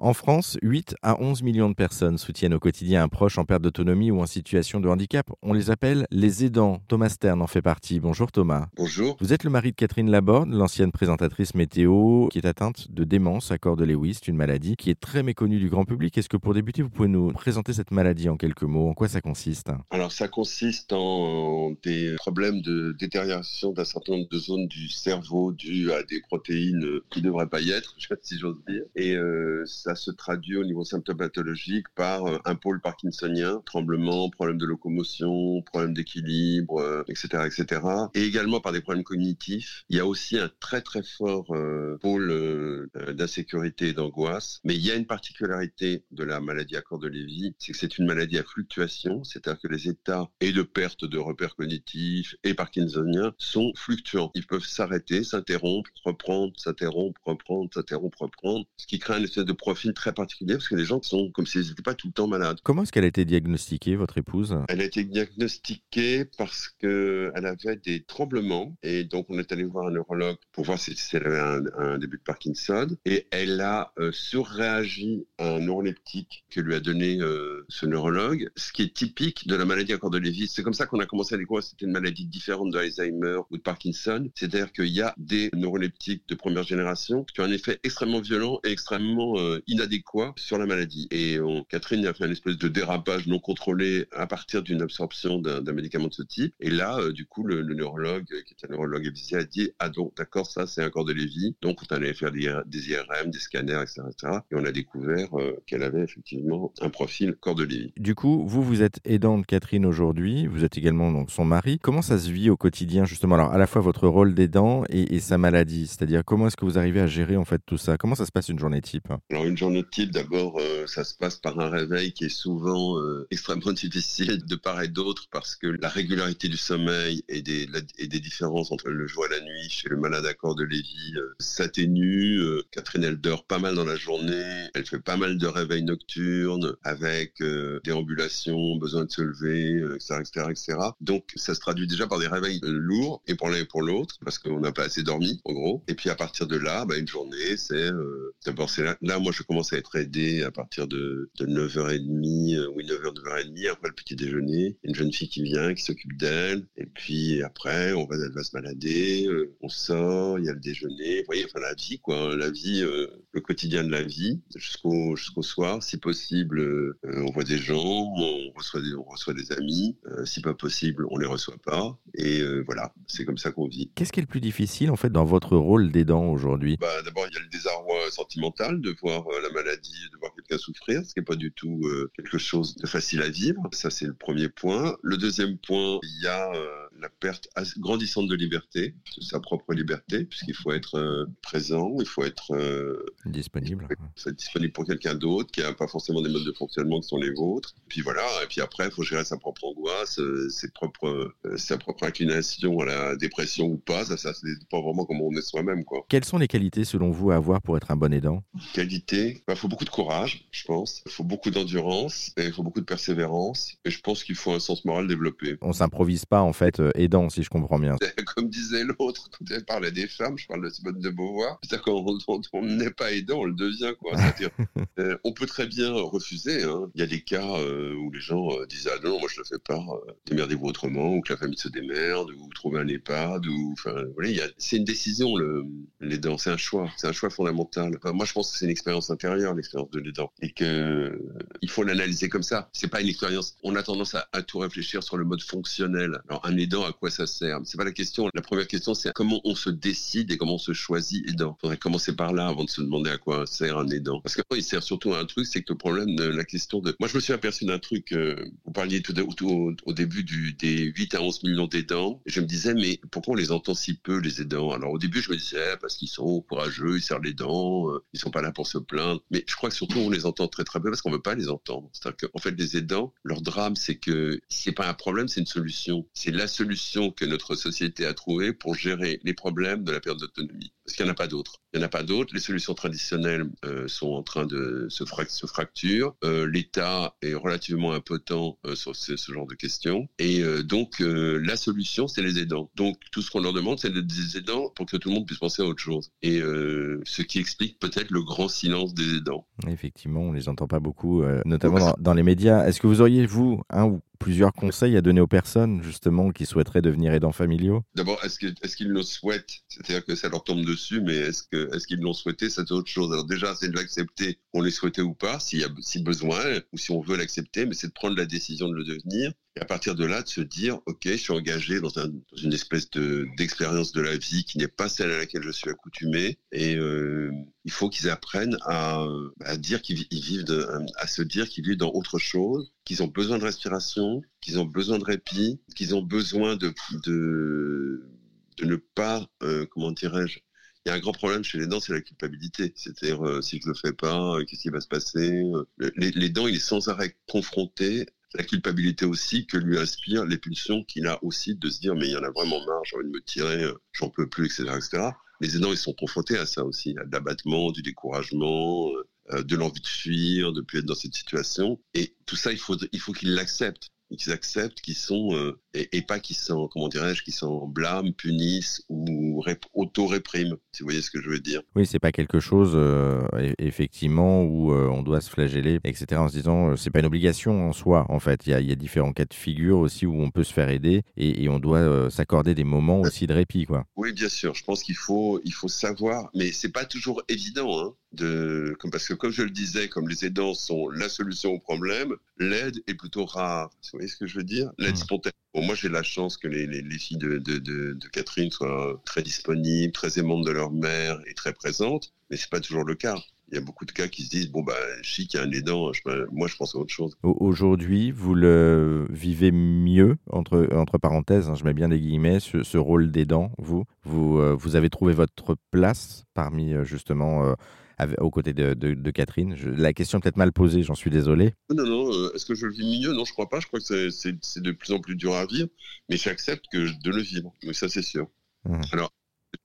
En France, 8 à 11 millions de personnes soutiennent au quotidien un proche en perte d'autonomie ou en situation de handicap. On les appelle les aidants. Thomas Stern en fait partie. Bonjour Thomas. Bonjour. Vous êtes le mari de Catherine Laborde, l'ancienne présentatrice météo qui est atteinte de démence à corps de Lewis, une maladie qui est très méconnue du grand public. Est-ce que pour débuter, vous pouvez nous présenter cette maladie en quelques mots? En quoi ça consiste? Alors ça consiste en des problèmes de détérioration d'un certain nombre de zones du cerveau dues à des protéines qui ne devraient pas y être, si j'ose dire. Et euh, ça se traduit au niveau symptomatologique par euh, un pôle parkinsonien, tremblement, problème de locomotion, problème d'équilibre, etc., euh, etc. Et également par des problèmes cognitifs. Il y a aussi un très très fort euh, pôle d'insécurité et d'angoisse. Mais il y a une particularité de la maladie à corps de Lévy, c'est que c'est une maladie à fluctuation, c'est-à-dire que les états et de perte de repères cognitifs et parkinsoniens sont fluctuants. Ils peuvent s'arrêter, s'interrompre, reprendre, s'interrompre, reprendre, s'interrompre, reprendre, ce qui crée un espèce de profil très particulier parce que les gens sont comme s'ils n'étaient pas tout le temps malades. Comment est-ce qu'elle a été diagnostiquée, votre épouse? Elle a été diagnostiquée parce qu'elle avait des tremblements et donc on est allé voir un neurologue pour voir si, elle avait un, début de Parkinson et elle a euh, surréagi à un neuroleptique que lui a donné euh, ce neurologue, ce qui est typique de la maladie à corps de Lévy. C'est comme ça qu'on a commencé à découvrir que c'était une maladie différente d'Alzheimer ou de Parkinson, c'est-à-dire qu'il y a des neuroleptiques de première génération qui ont un effet extrêmement violent et extrêmement euh, inadéquat sur la maladie. Et Catherine a fait un espèce de dérapage non contrôlé à partir d'une absorption d'un médicament de ce type. Et là, euh, du coup, le, neurologue, qui est un neurologue avisé, a dit Ah, donc, d'accord, ça, c'est un corps de Lévy. Donc, on allait faire des, IRM, des scanners, etc., Et on a découvert euh, qu'elle avait effectivement un profil corps de Lévy. Du coup, vous, vous êtes aidant de Catherine aujourd'hui. Vous êtes également donc son mari. Comment ça se vit au quotidien, justement? Alors, à la fois votre rôle d'aidant et, et, sa maladie. C'est-à-dire, comment est-ce que vous arrivez à gérer en fait tout ça? Comment ça se passe une journée type? Alors, une journée type, d'abord, euh, ça se passe par un réveil qui est souvent euh, extrêmement difficile de part et d'autre parce que la régularité du sommeil et des, et des différences entre le jour et la nuit chez le malade à corps de Lévy euh, s'atténue. Catherine, elle dort pas mal dans la journée, elle fait pas mal de réveils nocturnes avec déambulation, besoin de se lever, etc., etc., etc. Donc, ça se traduit déjà par des réveils lourds et pour l'un et pour l'autre parce qu'on n'a pas assez dormi, en gros. Et puis, à partir de là, bah, une journée, c'est d'abord, c'est là, là, moi, je commence à être aidé à partir de, 9h30, euh, oui 9h, 9h30, après le petit déjeuner. Une jeune fille qui vient, qui s'occupe d'elle. Et puis après, on va, elle va se balader, euh, on sort, il y a le déjeuner. Vous voyez, enfin la vie, quoi. La vie, euh, le quotidien de la vie, jusqu'au jusqu'au soir. Si possible, on voit des gens, on reçoit des, on reçoit des amis. si pas possible, on les reçoit pas. Et voilà, c'est comme ça qu'on vit. Qu'est-ce qui est le plus difficile, en fait, dans votre rôle d'aidant aujourd'hui? Bah, D'abord, il y a le désarroi sentimental de voir la maladie, de voir quelqu'un souffrir, ce qui n'est pas du tout euh, quelque chose de facile à vivre. Ça, c'est le premier point. Le deuxième point, il y a euh, la perte grandissante de liberté, de sa propre liberté, puisqu'il faut être euh, présent, il faut être disponible. Faut être disponible pour quelqu'un d'autre qui n'a pas forcément des modes de fonctionnement qui sont les vôtres. Puis voilà, et puis après, il faut gérer sa propre angoisse, ses propres, sa propre inclination à la dépression ou pas. Ça, ça pas vraiment comment on est soi-même. Quoi. Quelles sont les qualités, selon vous, à avoir pour être un bon aidant? Qualité, il bah, faut beaucoup de courage, je pense. Il faut beaucoup d'endurance et il faut beaucoup de persévérance. Et je pense qu'il faut un sens moral développé. On s'improvise pas, en fait, euh, aidant, si je comprends bien. Comme disait l'autre, quand elle parlait des femmes, je parle de Simone de Beauvoir. C'est-à-dire quand on n'est pas aidant, on le devient, quoi. Euh, on peut très bien refuser. Hein. Il y a des cas euh, où les gens disent Ah non, moi je le fais pas, démerdez-vous autrement, ou que la famille se démerde, ou trouver un EHPAD, ou. Enfin, c'est une décision, l'aidant. C'est un choix. C'est un choix fondamental. moi, je pense que c'est une expérience intérieure, l'expérience de l'aidant et que euh, il faut l'analyser comme ça. C'est pas une expérience. On a tendance à, tout réfléchir sur le mode fonctionnel. Alors un aidant, à quoi ça sert C'est pas la question. La première question, c'est comment on se décide et comment on se choisit aidant. Il faudrait commencer par là avant de se demander à quoi sert un aidant. Parce qu'après, il sert surtout à un truc, c'est que le problème de la question de. Moi, je me suis aperçu d'un truc. Euh, vous parliez tout, au, début du, des 8 à 11 millions d'aidants. Je me disais, mais pourquoi on les entend si peu les aidants? Alors au début, je me disais parce qu'ils sont courageux, ils serrent les dents, euh, ils sont pas là pour se plaindre. Mais je crois que surtout on les entend très très peu parce qu'on veut pas les entendre. C'est-à-dire qu'en fait, les aidants, leur drame, c'est que c'est pas un problème, c'est une solution. C'est la solution solution que notre société a trouvée pour gérer les problèmes de la perte d'autonomie. Parce qu'il n'y en a pas d'autres. Il n'y en a pas d'autres. Les solutions traditionnelles euh, sont en train de se, se fracturer. Euh, L'État est relativement impotent euh, sur ce, ce, genre de questions. Et donc, la solution, c'est les aidants. Donc, tout ce qu'on leur demande, c'est des aidants pour que tout le monde puisse penser à autre chose. Et ce qui explique peut-être le grand silence des aidants. Effectivement, on ne les entend pas beaucoup, notamment dans, dans, les médias. Est-ce que vous auriez, vous, un ou plusieurs conseils à donner aux personnes, justement, qui souhaiteraient devenir aidants familiaux? D'abord, est-ce qu'ils le souhaitent? C'est-à-dire que ça leur tombe dessus, mais est-ce qu'ils est l'ont souhaité? C'est autre chose. Alors déjà, c'est de l'accepter, qu'on les souhaitait ou pas, s'il y a si besoin, ou si on veut l'accepter, mais c'est de prendre la décision de le devenir. Et à partir de là, de se dire, OK, je suis engagé dans une espèce d'expérience de, la vie qui n'est pas celle à laquelle je suis accoutumé. Et euh, il faut qu'ils apprennent à, dire qu'ils vivent, à se dire qu'ils vivent dans autre chose, qu'ils ont besoin de respiration, qu'ils ont besoin de répit, qu'ils ont besoin de, de, ne pas, euh, comment dirais-je, il y a un grand problème chez les dents, c'est la culpabilité. C'est-à-dire, euh, si je le fais pas, euh, qu'est-ce qui va se passer les, les, dents, il est sans arrêt confronté la culpabilité aussi que lui inspire les pulsions qu'il a aussi de se dire mais il y en a vraiment marre, j'ai envie de me tirer, j'en peux plus, etc., etc. Les aidants, ils sont confrontés à ça aussi, à l'abattement, du découragement, de l'envie de fuir, de plus être dans cette situation. Et tout ça, il faut, il faut qu'ils l'acceptent qu'ils acceptent, qu'ils sont euh, et, pas qu'ils sont, comment dirais-je, qu'ils sont blâment, punissent ou auto-répriment, si vous voyez ce que je veux dire. Oui, c'est pas quelque chose euh, effectivement où euh, on doit se flageller, etc. En se disant, c'est pas une obligation en soi. En fait, il y a, y a, différents cas de figure aussi où on peut se faire aider et, et on doit s'accorder des moments aussi de répit, quoi. Oui, bien sûr. Je pense qu'il faut, il faut savoir, mais c'est pas toujours évident. Hein de, comme, parce que comme je le disais, comme les aidants sont la solution au problème, l'aide est plutôt rare. Vous voyez ce que je veux dire? L'aide mmh. spontanée. Bon, moi, j'ai la chance que les, les, les filles de, de, de, de, Catherine soient très disponibles, très aimantes de leur mère et très présentes, mais c'est pas toujours le cas il y a beaucoup de cas qui se disent bon bah chic, il y a un aidant, moi je pense à autre chose. Aujourd'hui, vous le vivez mieux entre entre parenthèses, hein, je mets bien des guillemets, ce, ce rôle d'aidant. Vous, vous euh, vous avez trouvé votre place parmi euh, justement euh, aux côtés de, de, Catherine. la question peut-être mal posée, j'en suis désolé. Non, non, euh, est-ce que je le vis mieux? Non, je crois pas. Je crois que c'est de plus en plus dur à vivre, mais j'accepte que de le vivre. Mais ça, c'est sûr. Mmh. Alors,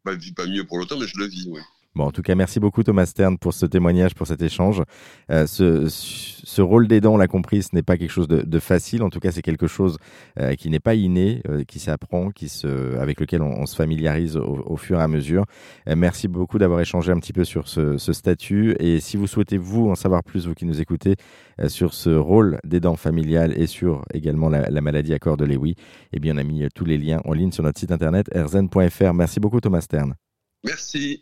je ne vis pas mieux pour longtemps, mais je le vis, oui. Bon, en tout cas, merci beaucoup Thomas Stern pour ce témoignage, pour cet échange. Euh, ce, ce, rôle d'aidant, on l'a compris, ce n'est pas quelque chose de, de facile. En tout cas, c'est quelque chose euh, qui n'est pas inné, euh, qui s'apprend, qui se, avec lequel on, on se familiarise au, au, fur et à mesure. Euh, merci beaucoup d'avoir échangé un petit peu sur ce, ce, statut. Et si vous souhaitez, vous, en savoir plus, vous qui nous écoutez, euh, sur ce rôle d'aidant familial et sur également la, la maladie à corps de Lewy, eh bien, on a mis tous les liens en ligne sur notre site internet rzn.fr. Merci beaucoup Thomas Stern. Merci.